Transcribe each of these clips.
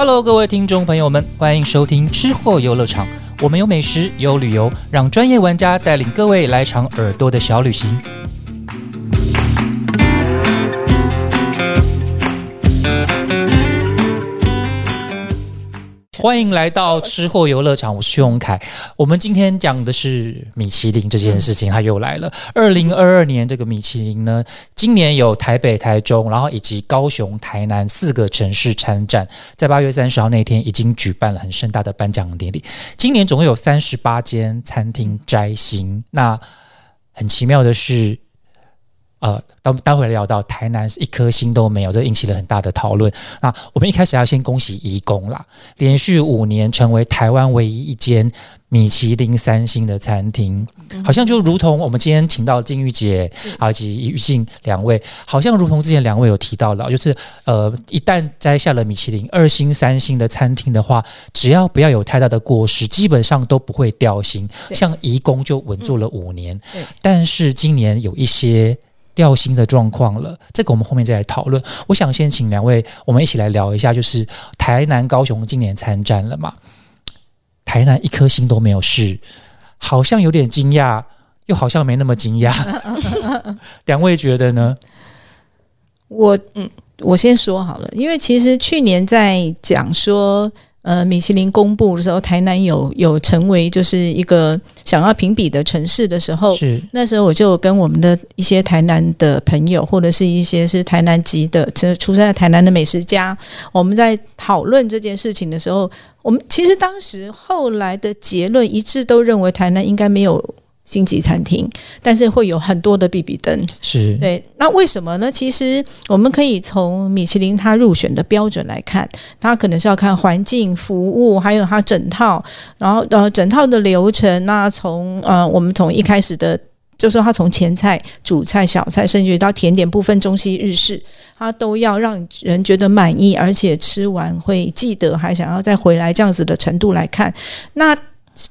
Hello，各位听众朋友们，欢迎收听吃货游乐场。我们有美食，有旅游，让专业玩家带领各位来场耳朵的小旅行。欢迎来到吃货游乐场，我是薛永凯。我们今天讲的是米其林这件事情，它又来了。二零二二年这个米其林呢，今年有台北、台中，然后以及高雄、台南四个城市参战，在八月三十号那天已经举办了很盛大的颁奖典礼。今年总共有三十八间餐厅摘星，那很奇妙的是。呃，待待会聊到台南是一颗星都没有，这引起了很大的讨论。那我们一开始要先恭喜怡工啦，连续五年成为台湾唯一一间米其林三星的餐厅，好像就如同我们今天请到金玉姐以及玉静两位，好像如同之前两位有提到了，就是呃，一旦摘下了米其林二星、三星的餐厅的话，只要不要有太大的过失，基本上都不会掉星。像怡工就稳住了五年，但是今年有一些。掉星的状况了，这个我们后面再来讨论。我想先请两位，我们一起来聊一下，就是台南、高雄今年参战了嘛？台南一颗星都没有是，好像有点惊讶，又好像没那么惊讶。两位觉得呢？我嗯，我先说好了，因为其实去年在讲说。呃，米其林公布的时候，台南有有成为就是一个想要评比的城市的时候，是那时候我就跟我们的一些台南的朋友，或者是一些是台南籍的，出出生在台南的美食家，我们在讨论这件事情的时候，我们其实当时后来的结论一致都认为台南应该没有。星级餐厅，但是会有很多的 B B 灯，是对。那为什么呢？其实我们可以从米其林它入选的标准来看，它可能是要看环境、服务，还有它整套，然后呃整套的流程。那从呃我们从一开始的，就说它从前菜、主菜、小菜，甚至到甜点部分，中西日式，它都要让人觉得满意，而且吃完会记得，还想要再回来这样子的程度来看。那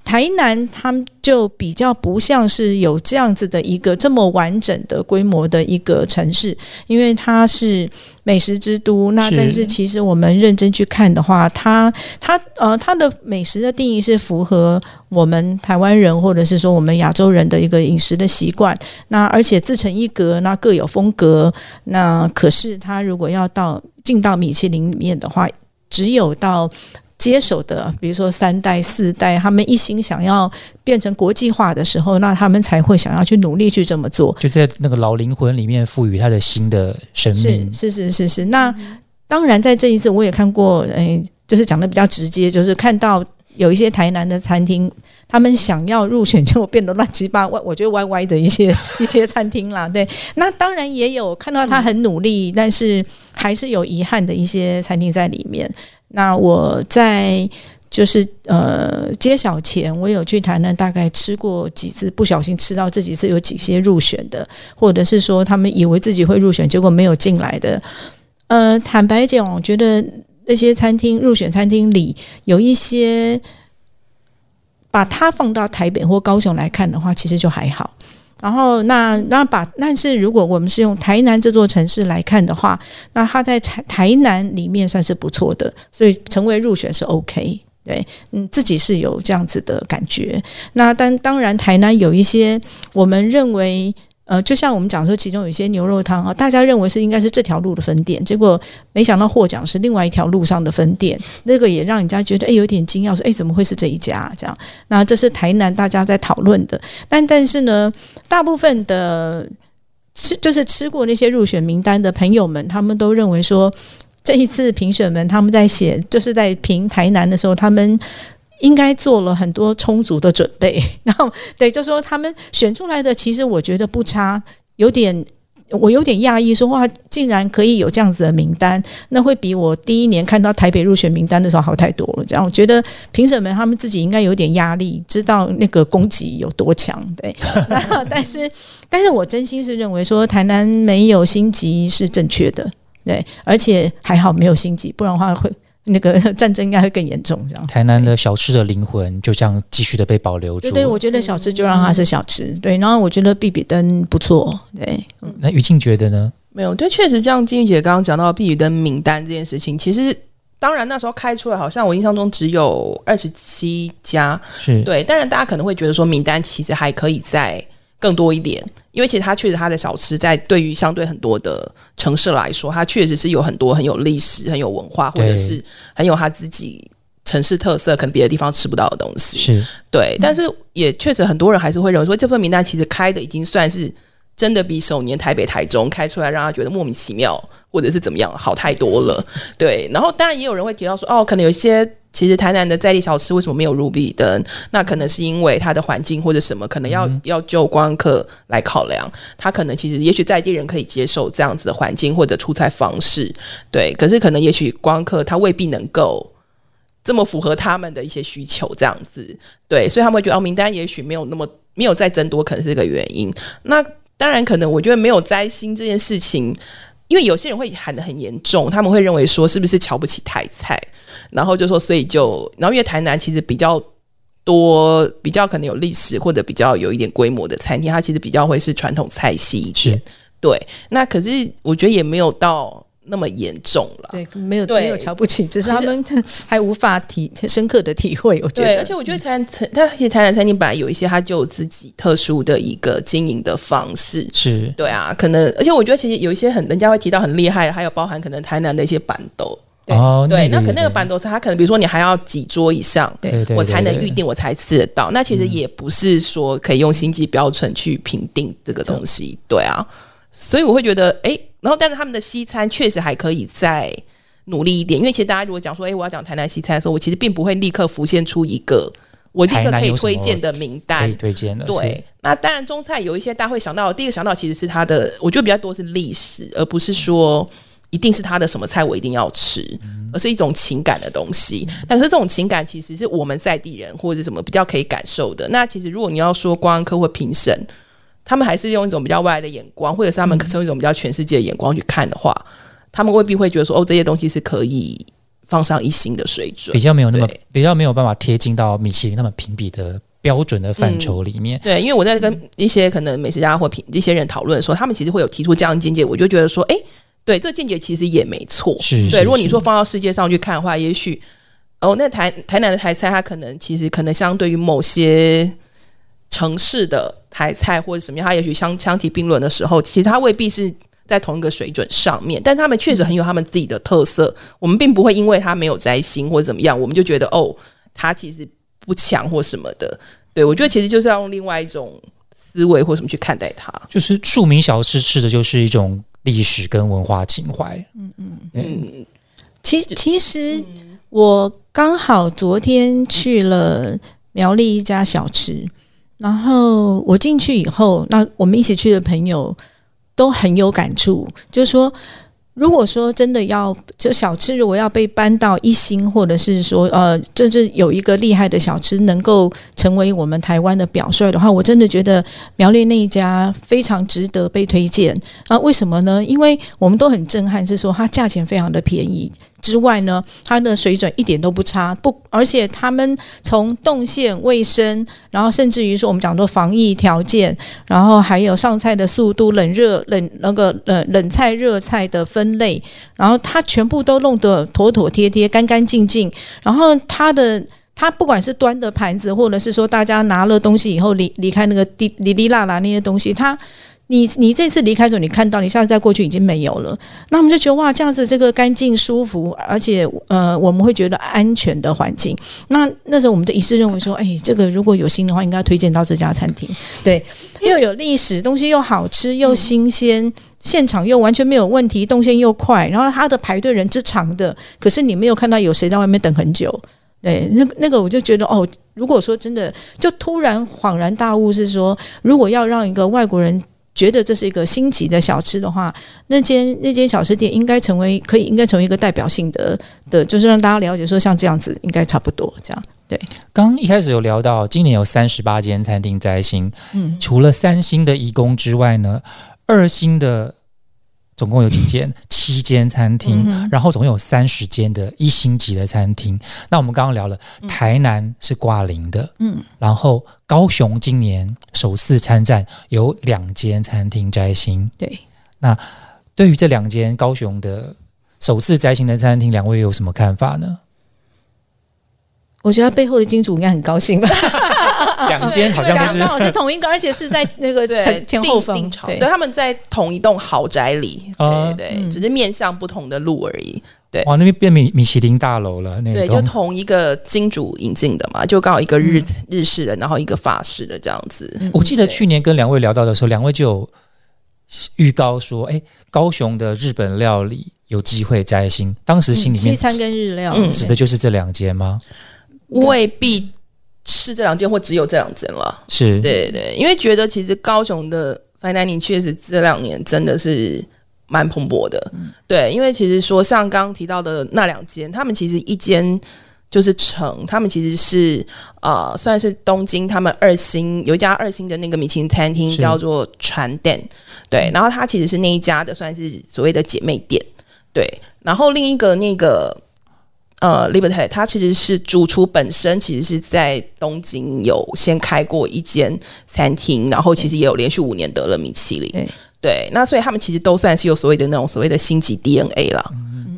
台南他们就比较不像是有这样子的一个这么完整的规模的一个城市，因为它是美食之都。那但是其实我们认真去看的话，它它呃它的美食的定义是符合我们台湾人或者是说我们亚洲人的一个饮食的习惯。那而且自成一格，那各有风格。那可是它如果要到进到米其林里面的话，只有到。接手的，比如说三代、四代，他们一心想要变成国际化的时候，那他们才会想要去努力去这么做。就在那个老灵魂里面赋予他的新的生命。是是是是是。那当然，在这一次我也看过，哎，就是讲的比较直接，就是看到有一些台南的餐厅，他们想要入选，结果变得乱七八歪，我觉得歪歪的一些 一些餐厅啦。对，那当然也有看到他很努力，但是还是有遗憾的一些餐厅在里面。那我在就是呃揭晓前，我有去台南，大概吃过几次，不小心吃到这几次有几些入选的，或者是说他们以为自己会入选，结果没有进来的。呃，坦白讲，我觉得那些餐厅入选餐厅里有一些，把它放到台北或高雄来看的话，其实就还好。然后那那把但是如果我们是用台南这座城市来看的话，那它在台台南里面算是不错的，所以成为入选是 OK。对，嗯，自己是有这样子的感觉。那但当然，台南有一些我们认为。呃，就像我们讲说，其中有一些牛肉汤啊，大家认为是应该是这条路的分店，结果没想到获奖是另外一条路上的分店，那个也让人家觉得哎有点惊讶，说哎怎么会是这一家这样？那这是台南大家在讨论的，但但是呢，大部分的吃就是吃过那些入选名单的朋友们，他们都认为说，这一次评审们他们在写就是在评台南的时候，他们。应该做了很多充足的准备，然后对，就说他们选出来的，其实我觉得不差，有点我有点讶异，说哇，竟然可以有这样子的名单，那会比我第一年看到台北入选名单的时候好太多了。这样，我觉得评审们他们自己应该有点压力，知道那个攻击有多强，对。但是，但是我真心是认为说，台南没有星级是正确的，对，而且还好没有星级，不然的话会。那个 战争应该会更严重，这样。台南的小吃的灵魂就这样继续的被保留住。对，我觉得小吃就让它是小吃。对，然后我觉得碧比登不错。对，那于静觉得呢？没有，对，确实像金玉姐刚刚讲到碧比登名单这件事情，其实当然那时候开出来，好像我印象中只有二十七家，是对。当然大家可能会觉得说名单其实还可以再更多一点，因为其实它确实它的小吃在对于相对很多的城市来说，它确实是有很多很有历史、很有文化，或者是很有它自己城市特色，可能别的地方吃不到的东西。是对，但是也确实很多人还是会认为说，这份名单其实开的已经算是。真的比首年台北、台中开出来，让他觉得莫名其妙，或者是怎么样，好太多了。对，然后当然也有人会提到说，哦，可能有一些其实台南的在地小吃为什么没有入笔灯？那可能是因为它的环境或者什么，可能要要就观光客来考量。他可能其实也许在地人可以接受这样子的环境或者出菜方式，对。可是可能也许观光客他未必能够这么符合他们的一些需求，这样子。对，所以他们会觉得哦，名单也许没有那么没有再增多，可能是这个原因。那当然，可能我觉得没有摘星这件事情，因为有些人会喊得很严重，他们会认为说是不是瞧不起台菜，然后就说所以就，然后因为台南其实比较多，比较可能有历史或者比较有一点规模的餐厅，它其实比较会是传统菜系一点，对。那可是我觉得也没有到。那么严重了，对，没有没有瞧不起，只是他们 还无法体深刻的体会。我觉得，而且我觉得台南餐，它其实台南餐厅本来有一些，它就有自己特殊的一个经营的方式。是对啊，可能，而且我觉得其实有一些很人家会提到很厉害，还有包含可能台南的一些板豆。哦，对，那可能那个板豆菜，它可能比如说你还要几桌以上，对，我才能预定，我才吃得到。那其实也不是说可以用星级标准去评定这个东西。对啊，所以我会觉得，哎。然后，但是他们的西餐确实还可以再努力一点，因为其实大家如果讲说，哎，我要讲台南西餐的时候，我其实并不会立刻浮现出一个我立刻可以推荐的名单。可以推荐的，对。那当然，中菜有一些大家会想到，第一个想到其实是它的，我觉得比较多是历史，而不是说一定是它的什么菜我一定要吃，而是一种情感的东西。但是这种情感其实是我们在地人或者什么比较可以感受的。那其实如果你要说观光客或评审。他们还是用一种比较外来的眼光，或者是他们可是用一种比较全世界的眼光去看的话，他们未必会觉得说哦，这些东西是可以放上一星的水准，比较没有那么比较没有办法贴近到米其林那么评比的标准的范畴里面。对，因为我在跟一些可能美食家或品一些人讨论的时候，他们其实会有提出这样的见解，我就觉得说，哎，对，这见解其实也没错。是，对，如果你说放到世界上去看的话，也许哦，那台台南的台菜，它可能其实可能相对于某些。城市的台菜或者什么样，它也许相相提并论的时候，其实它未必是在同一个水准上面，但他们确实很有他们自己的特色。我们并不会因为它没有摘星或者怎么样，我们就觉得哦，它其实不强或什么的。对我觉得其实就是要用另外一种思维或什么去看待它。就是庶民小吃吃的就是一种历史跟文化情怀。嗯嗯嗯。其其实我刚好昨天去了苗栗一家小吃。然后我进去以后，那我们一起去的朋友都很有感触，就是说，如果说真的要就小吃，如果要被搬到一星，或者是说呃，就是有一个厉害的小吃能够成为我们台湾的表率的话，我真的觉得苗栗那一家非常值得被推荐啊！为什么呢？因为我们都很震撼，是说它价钱非常的便宜。之外呢，它的水准一点都不差，不，而且他们从动线、卫生，然后甚至于说我们讲的防疫条件，然后还有上菜的速度、冷热冷那个呃冷菜、热菜的分类，然后它全部都弄得妥妥帖帖、干干净净。然后它的它不管是端的盘子，或者是说大家拿了东西以后离离开那个滴哩哩啦啦那些东西，它。你你这次离开的时候，你看到你下次再过去已经没有了，那我们就觉得哇，这样子这个干净舒服，而且呃，我们会觉得安全的环境。那那时候我们的一致认为说，哎，这个如果有心的话，应该推荐到这家餐厅，对，又有历史，东西又好吃又新鲜，现场又完全没有问题，动线又快，然后它的排队人之长的，可是你没有看到有谁在外面等很久，对，那那个我就觉得哦，如果说真的就突然恍然大悟，是说如果要让一个外国人。觉得这是一个星级的小吃的话，那间那间小吃店应该成为可以应该成为一个代表性的的，就是让大家了解说像这样子应该差不多这样。对，刚一开始有聊到今年有三十八间餐厅摘星，嗯，除了三星的义工之外呢，二星的。总共有几间？七间餐厅，然后总共有三十间的一星级的餐厅。那我们刚刚聊了，台南是挂零的，嗯，然后高雄今年首次参战，有两间餐厅摘星。对，那对于这两间高雄的首次摘星的餐厅，两位有什么看法呢？我觉得背后的金主应该很高兴吧。两间好像刚就是刚好 是同一个，而且是在那个对前前后定方对。对，他们在同一栋豪宅里，啊。对对，嗯只是面向不同的路而已。对。哇，那边变米米其林大楼了，那对，个都。就同一个金主引进的嘛，就刚好一个日、日式的，然后一个法式的这样子。嗯。我记得去年跟两位聊到的时候，两位就有预告说，哎，高雄的日本料理有机会摘星，当时心里面西餐跟日料，嗯指的就是这两间吗？未必是这两间，或只有这两间了。是，对对，因为觉得其实高雄的 fine dining 确实这两年真的是蛮蓬勃的。对，因为其实说像刚刚提到的那两间，他们其实一间就是城，他们其实是呃算是东京他们二星有一家二星的那个米其林餐厅叫做船店，对，然后它其实是那一家的算是所谓的姐妹店，对，然后另一个那个。呃 l i b e r t y 它其实是主厨本身，其实是在东京有先开过一间餐厅，然后其实也有连续五年得了米其林。对对，那所以他们其实都算是有所谓的那种所谓的星级 DNA 啦。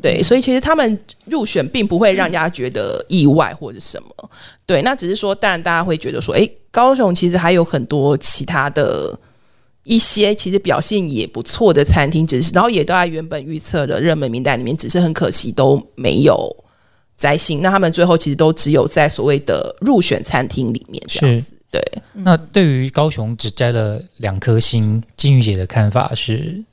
对，所以其实他们入选并不会让人家觉得意外或者什么。对，那只是说，当然大家会觉得说，诶，高雄其实还有很多其他的一些其实表现也不错的餐厅，只是然后也都在原本预测的热门名单里面，只是很可惜都没有摘星。那他们最后其实都只有在所谓的入选餐厅里面这样子。对，那对于高雄只摘了两颗星，金玉姐的看法是？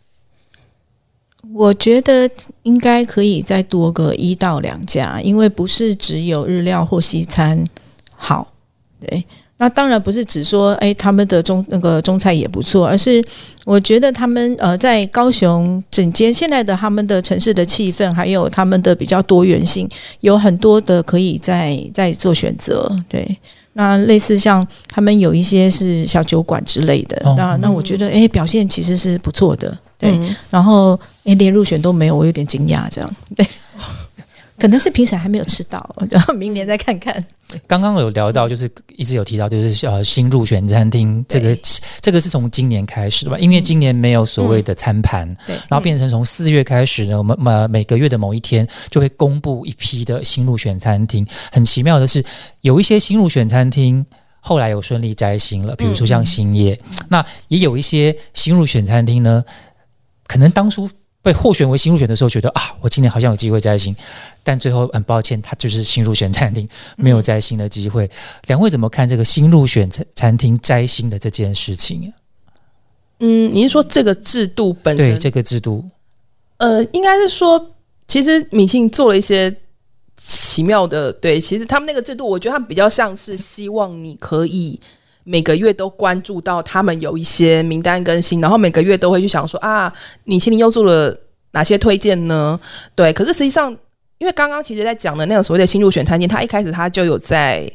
我觉得应该可以再多个一到两家，因为不是只有日料或西餐好。对，那当然不是只说哎他们的中那个中菜也不错，而是我觉得他们呃在高雄整间现在的他们的城市的气氛，还有他们的比较多元性，有很多的可以在在做选择。对。那类似像他们有一些是小酒馆之类的，哦那那我觉得哎表现其实是不错的，对。嗯然后诶，连入选都没有，我有点惊讶，这样对，可能是评审还没有吃到，然后明年再看看。刚刚有聊到，就是一直有提到，就是呃新入选餐厅这个这个是从今年开始的吧？因为今年没有所谓的餐盘，对，然后变成从四月开始呢，我们呃每个月的某一天就会公布一批的新入选餐厅。很奇妙的是，有一些新入选餐厅后来有顺利摘星了，比如说像兴业，那也有一些新入选餐厅呢，可能当初。被获选为新入选的时候，觉得啊，我今年好像有机会摘星，但最后很抱歉，他就是新入选餐厅，没有摘星的机会。两位怎么看这个新入选餐餐厅摘星的这件事情？嗯，你是说这个制度本身？对这个制度，呃，应该是说，其实米信做了一些奇妙的，对，其实他们那个制度，我觉得他们比较像是希望你可以每个月都关注到他们有一些名单更新，然后每个月都会去想说啊，米其林又做了哪些推荐呢？对，可是实际上，因为刚刚其实在讲的那个所谓的新入选餐厅，他一开始他就有在。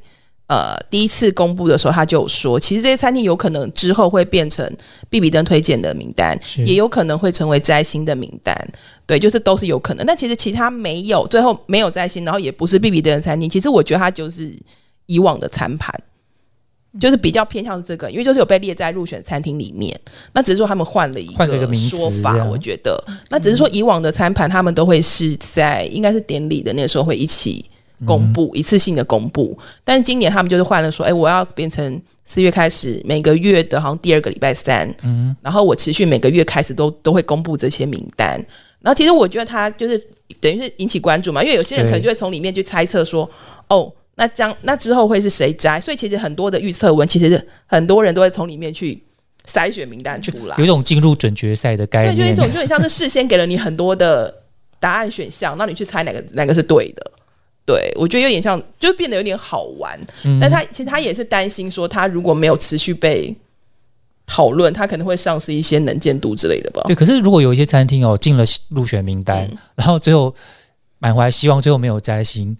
呃，第一次公布的时候，他就有说，其实这些餐厅有可能之后会变成必比登推荐的名单，也有可能会成为摘星的名单。对，就是都是有可能。但其实其他没有，最后没有摘星，然后也不是必比登的餐厅。其实我觉得它就是以往的餐盘，就是比较偏向是这个，因为就是有被列在入选餐厅里面。那只是说他们换了一个说法，样我觉得那只是说以往的餐盘，他们都会是在应该是典礼的那个时候会一起。公布、一次性的公布，但是今年他们就是换了说，哎、我要变成四月开始每个月的好像第二个礼拜三，嗯，然后我持续每个月开始都都会公布这些名单。然后其实我觉得他就是等于是引起关注嘛，因为有些人可能就会从里面去猜测说，哦，那将那之后会是谁摘？所以其实很多的预测文，其实很多人都会从里面去筛选名单出来有一，种进入准决赛的概对，就一念。种就很像是事先给了你很多的答案选项，让你去猜哪个哪个是对的。对，我觉得有点像，就变得有点好玩。嗯但他其实他也是担心说，他如果没有持续被讨论，他可能会丧失一些能见度之类的吧。对，可是如果有一些餐厅哦进了入选名单，嗯然后最后满怀希望，最后没有摘星，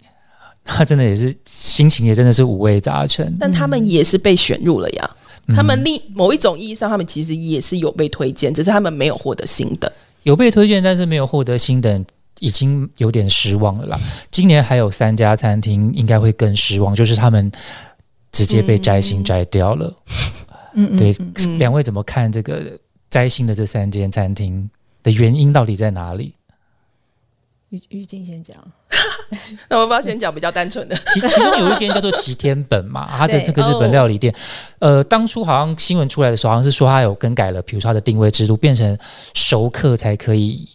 他真的也是心情也真的是五味杂陈。但他们也是被选入了呀。嗯他们另某一种意义上，他们其实也是有被推荐，只是他们没有获得新的。有被推荐，但是没有获得新的，已经有点失望了啦。今年还有三家餐厅应该会更失望，就是他们直接被摘星摘掉了。嗯嗯，对，嗯两位怎么看这个摘星的这三间餐厅的原因到底在哪里？郁郁金先讲，那我不要先讲比较单纯的，其其中有一间叫做齐天本嘛，它的这个日本料理店，呃，当初好像新闻出来的时候，好像是说它有更改了，比如说它的定位制度，变成熟客才可以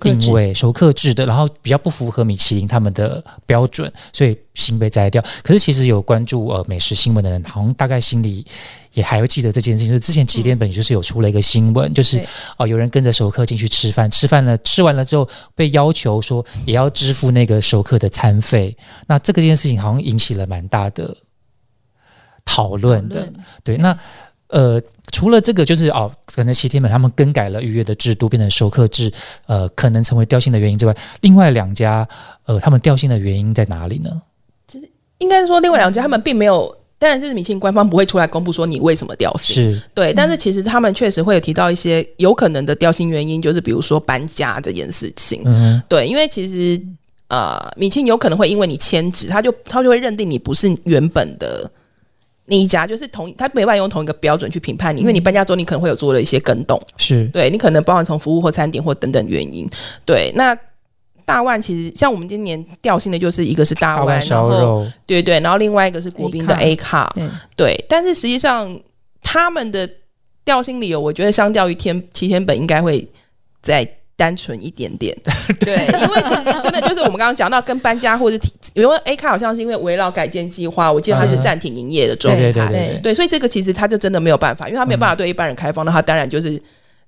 定位熟客制的，然后比较不符合米其林他们的标准，所以新被摘掉。可是其实有关注呃美食新闻的人，好像大概心里也还会记得这件事情。就是之前齐天本就是有出了一个新闻，就是对哦、有人跟着熟客进去吃饭，吃饭了吃完了之后被要求说也要支付那个熟客的餐费。那这个件事情好像引起了蛮大的讨论的。对，那呃，除了这个，就是哦，可能齐天本他们更改了预约的制度，变成熟客制，呃，可能成为调薪的原因之外，另外两家呃，他们调薪的原因在哪里呢？应该说另外两家他们并没有。当然，就是米其林官方不会出来公布说你为什么掉星，是。对，但是其实他们确实会有提到一些有可能的掉星原因，就是比如说搬家这件事情。嗯。对，因为其实呃，米其林有可能会因为你迁址，他就他就会认定你不是原本的那一家，就是同他没办法用同一个标准去评判你，因为你搬家之后，你可能会有做了一些更动，是。对你可能包含从服务或餐点或等等原因。对，那大万其实像我们今年调性的就是一个是大万，大碗烧然后，对对，然后另外一个是国宾的 A 卡，对，对，但是实际上他们的调性理由，我觉得相较于天七天本应该会再单纯一点点。对，因为其实真的就是我们刚刚讲到跟搬家或者是提因为 A 卡好像是因为围绕改建计划，我记得它是暂停营业的状态。对对对对所以这个其实他就真的没有办法，因为他没有办法对一般人开放，那他当然就是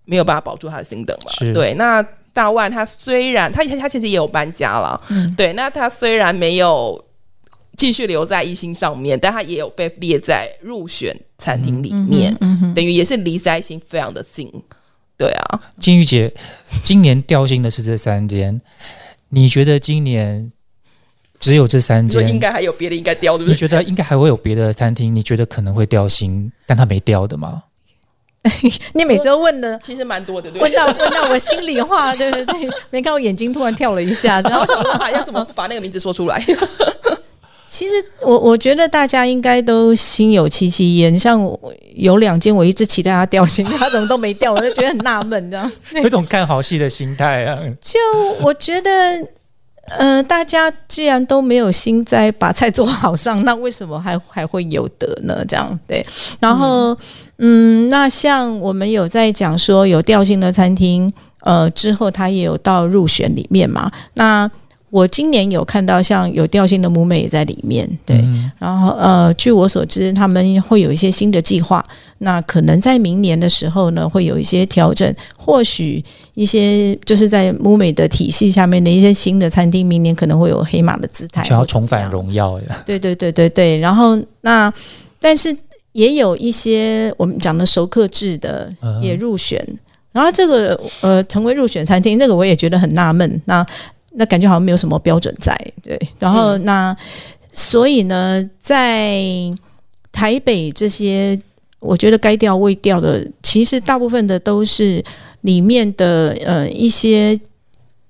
没有办法保住他的心等嘛是。对，那大万他虽然他他其实也有搬家了，嗯对，那他虽然没有继续留在一星上面，但他也有被列在入选餐厅里面，等于也是离三星非常的近。对啊，金玉姐今年掉星的是这三间，你觉得今年只有这三你说应？该还有别的应该掉，对不对？你觉得应该还会有别的餐厅？你觉得可能会掉星，但他没掉的吗？你每次都问的。其实蛮多的，对不问对？到问到我心里话，对对对，没看我眼睛突然跳了一下，然后想说，啊要怎么不把那个名字说出来？其实我我觉得大家应该都心有戚戚焉，像有两件我一直期待它掉星，它怎么都没掉，我就觉得很纳闷，这样。有一种看好戏的心态啊。就我觉得，呃，大家既然都没有心在把菜做好上，那为什么还还会有得呢？这样对。然后，嗯那像我们有在讲说有调性的餐厅，呃，之后它也有到入选里面嘛。那我今年有看到像有调性的母美也在里面，对。嗯然后呃，据我所知，他们会有一些新的计划，那可能在明年的时候呢，会有一些调整，或许一些就是在母美的体系下面的一些新的餐厅，明年可能会有黑马的姿态，想要重返。荣耀呀。对对对对对，然后那但是也有一些我们讲的熟客制的嗯也入选，然后这个呃成为入选餐厅，那个我也觉得很纳闷，那那感觉好像没有什么标准在，对，然后那、所以呢，在台北这些。我觉得该调未调的，其实大部分的都是里面的呃一些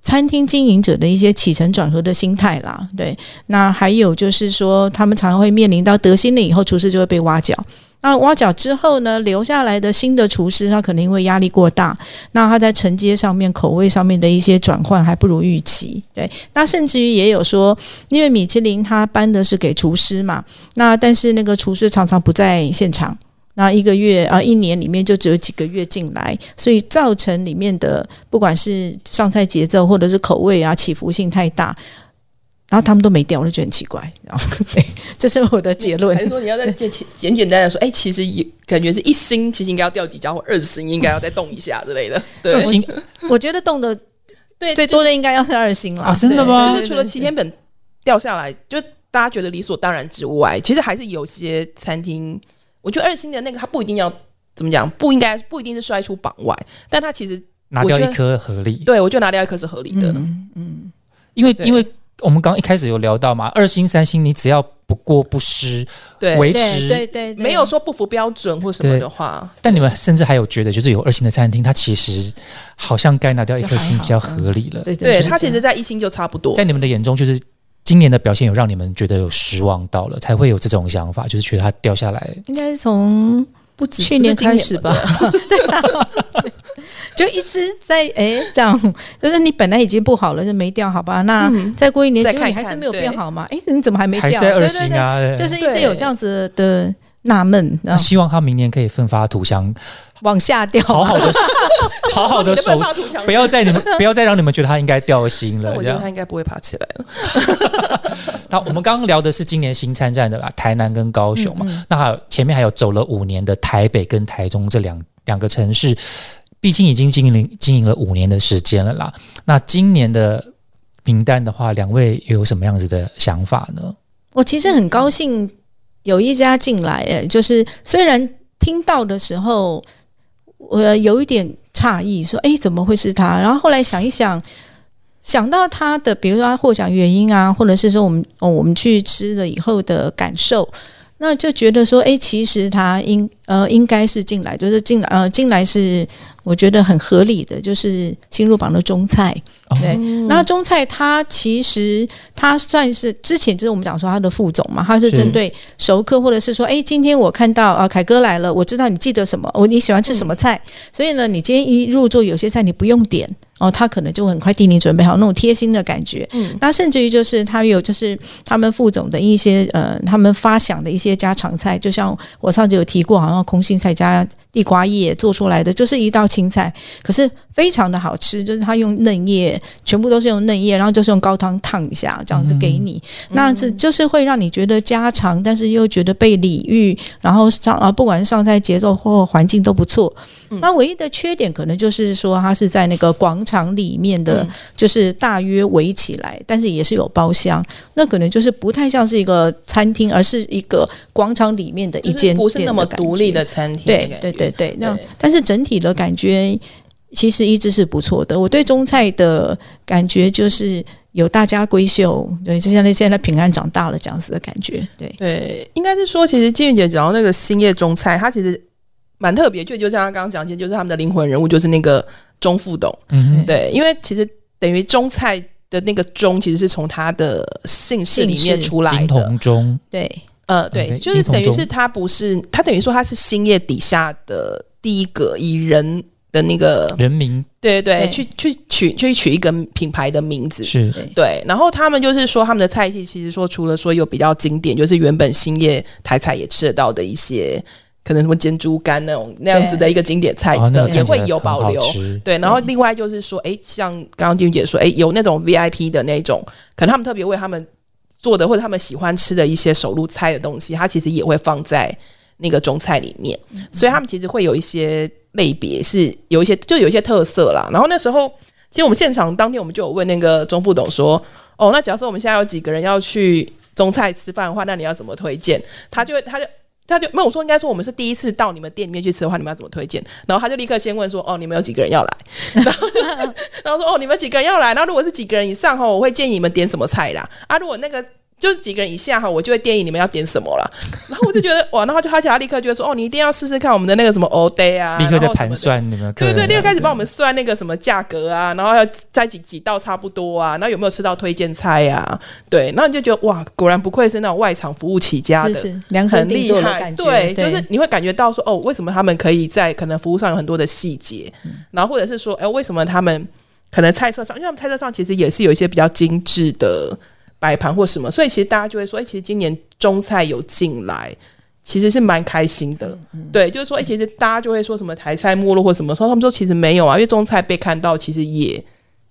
餐厅经营者的一些起承转合的心态啦。对，那还有就是说，他们常常会面临到得新了以后，厨师就会被挖角。那挖角之后呢，留下来的新的厨师，他可能因为压力过大，那他在承接上面、口味上面的一些转换还不如预期。对，那甚至于也有说，因为米其林他颁的是给厨师嘛，那但是那个厨师常常不在现场。那一个月啊，一年里面就只有几个月进来，所以造成里面的不管是上菜节奏或者是口味啊起伏性太大，然后他们都没掉，我就觉得很奇怪。然后，这是我的结论还。是说你要再简简简单的说，哎、其实也感觉是一星，其实应该要掉几家，或二星应该要再动一下之类的。对二星我觉得动的对，最多的应该要是二星了。啊真的吗就是除了七天本掉下来，就大家觉得理所当然之外，其实还是有些餐厅，我觉得二星的那个它不一定要怎么讲，不应该不一定是摔出榜外，但它其实拿掉一颗合理，对我觉得拿掉一颗是合理的。嗯嗯，因为因为我们刚一开始有聊到嘛，二星三星你只要不过不失对，维对持，对没有说不符标准或什么的话，但你们甚至还有觉得，就是有二星的餐厅，它其实好像该拿掉一颗星比较合理了。对，它其实在一星就差不多在。你们的眼中，就是今年的表现有让你们觉得有失望到了，才会有这种想法，就是觉得它掉下来。应该是从不止去年开始吧，对啊，就一直在哎这样，就是你本来已经不好了，就没掉，好吧？那嗯再过一年，再结果你还是没有变好嘛？哎，你怎么还没掉？还是在二对对就是一直有这样子的纳闷，那希望他明年可以奋发图强，往下掉。好好的 好好的你守不要再你们不要再让你们觉得他应该掉星了。我觉得他，应该不会爬起来了。那我们刚刚聊的是今年新参战的啦，台南跟高雄嘛。那还有前面还有走了五年的台北跟台中这两两个城市，毕竟已经经营经营了五年的时间了啦。那今年的名单的话，两位有什么样子的想法呢？我其实很高兴有一家进来，哎，就是虽然听到的时候，我有一点诧异，说，哎，怎么会是他？然后后来想一想。想到他的，比如说他获奖原因啊，或者是说我们哦，我们去吃了以后的感受，那就觉得说，哎，其实他应呃应该是进来，就是进来呃进来是我觉得很合理的，就是新入榜的中菜。哦对，然后中菜它其实它算是之前就是我们讲说他的副总嘛，他是是针对熟客或者是说，哎，今天我看到啊凯哥来了，我知道你记得什么，我你喜欢吃什么菜，所以呢，你今天一入座有些菜你不用点哦，他可能就很快替你准备好那种贴心的感觉。嗯，那甚至于就是他有就是他们副总的一些呃，他们发想的一些家常菜，就像我上次有提过，好像空心菜加地瓜叶做出来的，就是一道青菜，可是非常的好吃，就是他用嫩叶，全部都是用嫩叶，然后就是用高汤烫一下，这样子给你，那这就是会让你觉得家常，但是又觉得被礼遇，然后上啊，不管是上菜节奏或环境都不错。那唯一的缺点可能就是说，它是在那个广场里面的，就是大约围起来，但是也是有包厢，那可能就是不太像是一个餐厅，而是一个广场里面的一间就是不是那么独立的餐厅对对，对对对，那对但是整体的感觉其实一直是不错的。我对中菜的感觉就是有大家闺秀，对，就像那现在平安长大了这样子的感觉。对，对，应该是说，其实金玉姐讲到那个兴业中菜，它其实蛮特别，就就像她刚刚讲，其实就是他们的灵魂人物，就是那个钟副董。嗯，对，因为其实等于中菜的那个钟，其实是从他的姓氏里面出来的。铜钟对，呃，对，对就是等于是他不是他等于说他是兴业底下的第一个以人的那个，人名。对对对，去去取去取一个品牌的名字。是对，然后他们就是说，他们的菜系其实说，除了说有比较经典，就是原本兴业台菜也吃得到的一些，可能什么煎猪肝那种那样子的一个经典菜哦那的，也会有保留。对，然后另外就是说，哎，像刚刚金玉姐说，哎，有那种 VIP 的那种，可能他们特别为他们做的或者他们喜欢吃的一些手入菜的东西，它其实也会放在那个中菜里面，所以他们其实会有一些类别是有一些就有一些特色啦。然后那时候，其实我们现场当天我们就有问那个钟副董说，哦，那假设我们现在有几个人要去中菜吃饭的话，那你要怎么推荐？他就他就。他就没有我说，应该说我们是第一次到你们店里面去吃的话，你们要怎么推荐？然后他就立刻先问说：“哦，你们有几个人要来？” 然后然后说：“哦，你们几个人要来？然后如果是几个人以上哈，我会建议你们点什么菜啦。啊，如果那个就是几个人以下哈，我就会建议你们要点什么了。然后我就觉得哇，然后就他就他立刻就会说：哦，你一定要试试看我们的那个什么 all day 啊，立刻在盘算你们对对，立刻开始帮我们算那个什么价格啊，然后要在几几道差不多啊，然后有没有吃到推荐菜啊？对，然后你就觉得哇，果然不愧是那种外场服务起家的，是是量身定很厉害。做的感觉。对，就是你会感觉到说哦，为什么他们可以在可能服务上有很多的细节，嗯然后或者是说，哎，为什么他们可能菜色上，因为他们菜色上其实也是有一些比较精致的摆盘或什么，所以其实大家就会说，哎，其实今年中菜有进来。其实是蛮开心的，嗯对，就是说，哎、其实大家就会说什么台菜没落或什么，说他们说其实没有啊，因为中菜被看到，其实也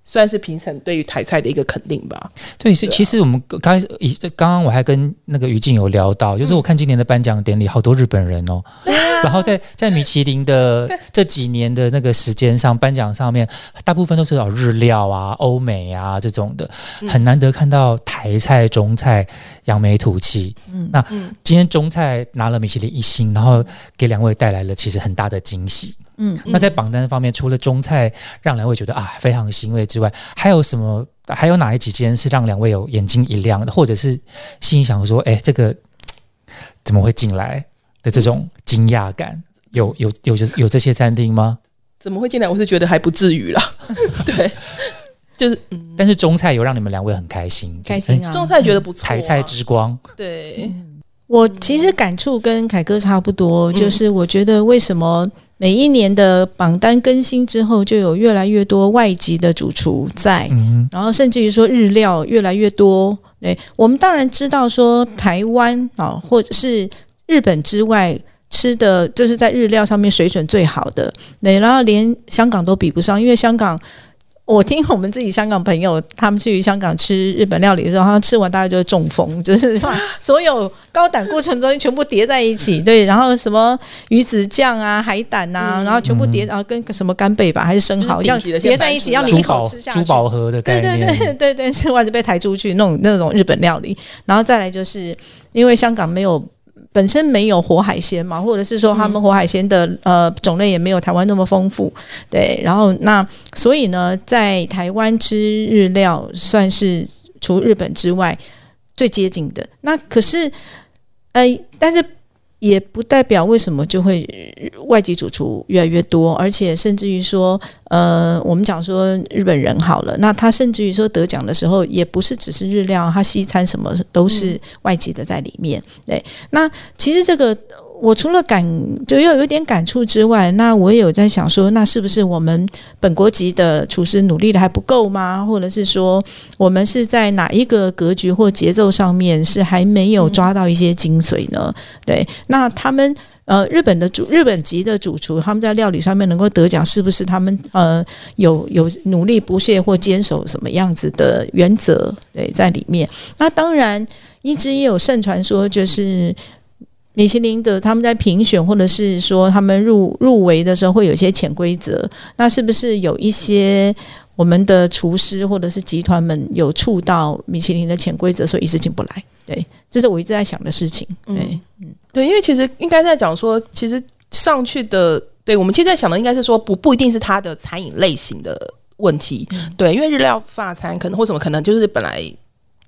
算是评审对于台菜的一个肯定吧。对，是啊其实我们刚开始，以刚刚我还跟那个于静有聊到，就是我看今年的颁奖典礼，好多日本人哦，然后在在米其林的 这几年的那个时间上，颁奖上面，大部分都是找日料啊、欧美啊这种的，很难得看到台菜、中菜扬眉吐气。嗯，那嗯今天中菜拿了米其林一星，然后给两位带来了其实很大的惊喜。嗯，那在榜单方面，除了中菜让两位觉得啊非常欣慰之外，还有什么？还有哪一几间是让两位有眼睛一亮的，或者是心里想说，哎，这个怎么会进来的这种惊讶感？有有有这有这些餐厅吗？怎么会进来？我是觉得还不至于啦。对，就是嗯，但是中菜有让你们两位很开心，开心啊！中菜觉得不错、啊。台菜之光，对，我其实感触跟凯哥差不多，嗯就是我觉得为什么每一年的榜单更新之后，就有越来越多外籍的主厨在，嗯然后甚至于说日料越来越多。对我们当然知道说台湾啊，或者是日本之外。吃的就是在日料上面水准最好的，对，然后连香港都比不上，因为香港，我听我们自己香港朋友他们去香港吃日本料理的时候，他吃完大概就会中风，就是 所有高胆固醇东西全部叠在一起，对，然后什么鱼子酱啊、海胆啊，嗯。然后全部叠，然后跟什么干贝吧还是生蚝，一样叠在一起，先搬出来让你一口吃下去。珠宝盒的概对念，对对对对，吃完就被抬出去那种那种日本料理，然后再来就是因为香港没有。本身没有活海鲜嘛，或者是说他们活海鲜的、呃种类也没有台湾那么丰富，对。然后那所以呢，在台湾吃日料算是除日本之外最接近的。那可是呃，但是也不代表为什么就会呃外籍主厨越来越多，而且甚至于说，呃，我们讲说日本人好了，那他甚至于说得奖的时候，也不是只是日料，他西餐什么都是外籍的在里面。对，那其实这个。我除了感就又有点感触之外，那我也有在想说，那是不是我们本国籍的厨师努力的还不够吗？或者是说，我们是在哪一个格局或节奏上面是还没有抓到一些精髓呢？对，那他们呃，日本的主日本籍的主厨，他们在料理上面能够得奖，是不是他们呃有有努力不懈或坚守什么样子的原则对在里面？那当然，一直也有盛传说，就是。米其林的他们在评选，或者是说他们入入围的时候，会有一些潜规则。那是不是有一些我们的厨师或者是集团们有触到米其林的潜规则，所以一直进不来？对，这是我一直在想的事情。对，嗯对，因为其实应该在讲说，其实上去的，对我们现在想的应该是说，不不一定是它的餐饮类型的问题，对，因为日料法餐可能或什么可能就是本来，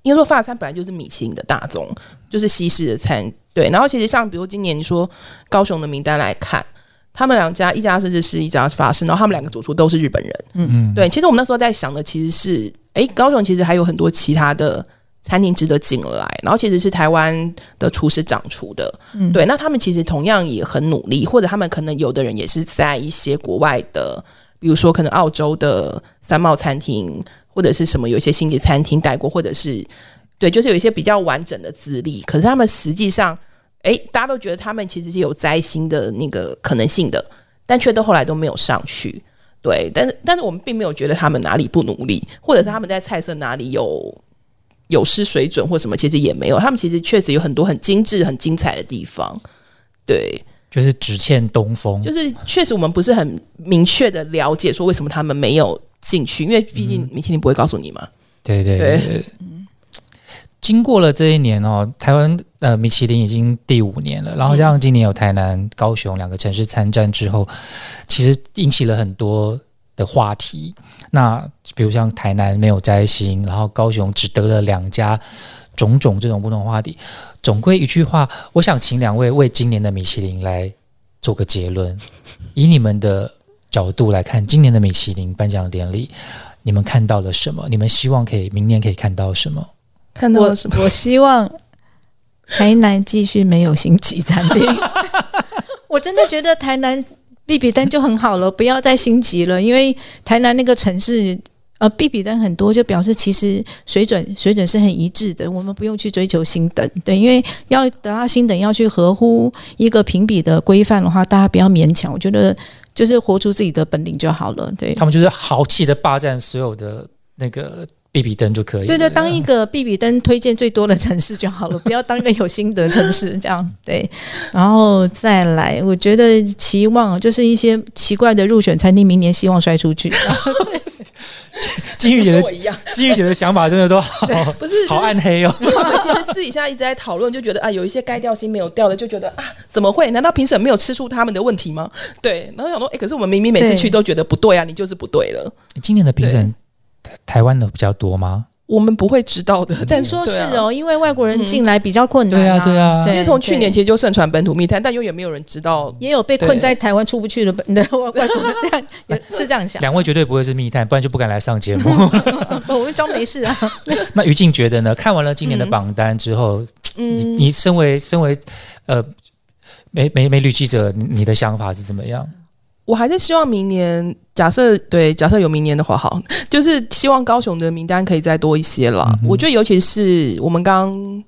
应该说法餐本来就是米其林的大宗，就是西式的餐，对。然后其实像比如今年你说高雄的名单来看，他们两家一家是日式，一家是法式，然后他们两个主厨都是日本人，嗯嗯，对。其实我们那时候在想的其实是，诶，高雄其实还有很多其他的。餐厅值得进来，然后其实是台湾的厨师长厨的，嗯对，那他们其实同样也很努力，或者他们可能有的人也是在一些国外的，比如说可能澳洲的三茂餐厅，或者是什么有一些星级餐厅待过，或者是对，就是有一些比较完整的资历，可是他们实际上，诶，大家都觉得他们其实是有摘星的那个可能性的，但却都后来都没有上去。对，但是但是我们并没有觉得他们哪里不努力，或者是他们在菜色哪里有有失水准或什么，其实也没有。他们其实确实有很多很精致、很精彩的地方。对，就是只欠东风，就是确实我们不是很明确的了解说为什么他们没有进去，因为毕竟米其林不会告诉你嘛。对对对经过了这一年哦，台湾呃米其林已经第五年了，然后加上今年有台南、高雄两个城市参战之后，其实引起了很多的话题。那比如像台南没有摘星，然后高雄只得了两家，种种这种不同话题，总归一句话，我想请两位为今年的米其林来做个结论。以你们的角度来看，今年的米其林颁奖典礼，你们看到了什么？你们希望可以明年可以看到什么？看到了什么？我希望台南继续没有星级餐厅。我真的觉得台南必比登就很好了，不要再星级了，因为台南那个城市。呃，必比登很多，就表示其实水准水准是很一致的，我们不用去追求星等，对，因为要得到星等，要去合乎一个评比的规范的话，大家不要勉强，我觉得就是活出自己的本领就好了，对。他们就是豪气的霸占所有的那个比比登就可以。对对，当一个必比登推荐最多的城市就好了，不要当一个有心得城市这样。对，然后再来，我觉得期望就是一些奇怪的入选餐厅，明年希望摔出去。金玉姐的 我一样，金玉姐的想法真的都好不是好暗黑哦。我们其实私底下一直在讨论，就觉得啊，有一些该掉星没有掉的，就觉得啊，怎么会？难道评审没有吃出他们的问题吗？对，然后想说，哎、可是我们明明每次去都觉得不对啊，你就是不对了，今年的评审台台湾的比较多吗？我们不会知道的。但但说是哦，因为外国人进来比较困难、对啊对啊因为从去年其对实就盛传本土密探，但永远没有人知道。也有被困在台湾出不去的本的外外国人，这 样是这样想。两位绝对不会是密探，不然就不敢来上节目。我会装没事啊。那于静觉得呢？看完了今年的榜单之后，你嗯，你身为身为呃美美美女记者，你你的想法是怎么样？我还是希望明年，假设对，假设有明年的话，好，就是希望高雄的名单可以再多一些了。嗯我觉得，尤其是我们刚刚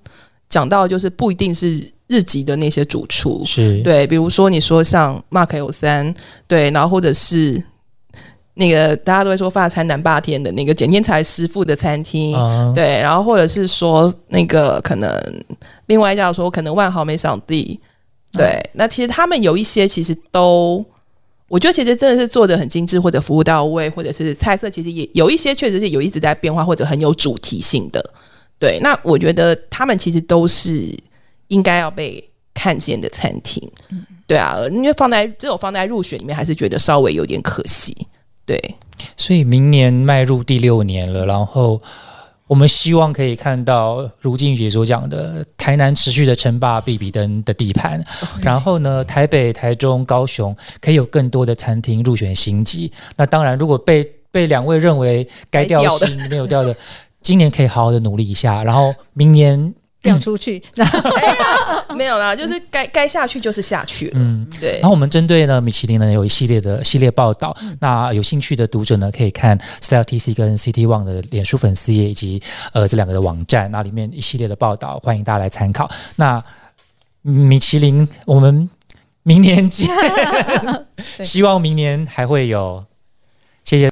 讲到，就是不一定是日籍的那些主厨，是，对，比如说你说像 Mark 有三，对，然后或者是那个大家都会说发餐南霸天的那个简天才师傅的餐厅，啊，对，然后或者是说那个可能另外一家说可能万豪美赏地，对，那其实他们有一些其实都。我觉得其实真的是做的很精致，或者服务到位，或者是菜色其实也有一些确实是有一直在变化，或者很有主题性的。对，那我觉得他们其实都是应该要被看见的餐厅。对啊，因为放在只有放在入选里面，还是觉得稍微有点可惜。对，所以明年迈入第六年了，然后我们希望可以看到如金宇姐所讲的台南持续的称霸比比登的地盘，然后呢，台北、台中、高雄可以有更多的餐厅入选星级。那当然，如果被被两位认为该掉的星没有掉的，今年可以好好的努力一下，然后明年掉出去，然后 没有啦，就是该该下去就是下去了。嗯。对然后我们针对呢米其林呢有一系列的系列报道，那有兴趣的读者呢可以看 Style TC 跟 CT One 的脸书粉丝页以及呃这两个的网站，那里面一系列的报道，欢迎大家来参考。那嗯米其林我们明年见，希望明年还会有，谢谢。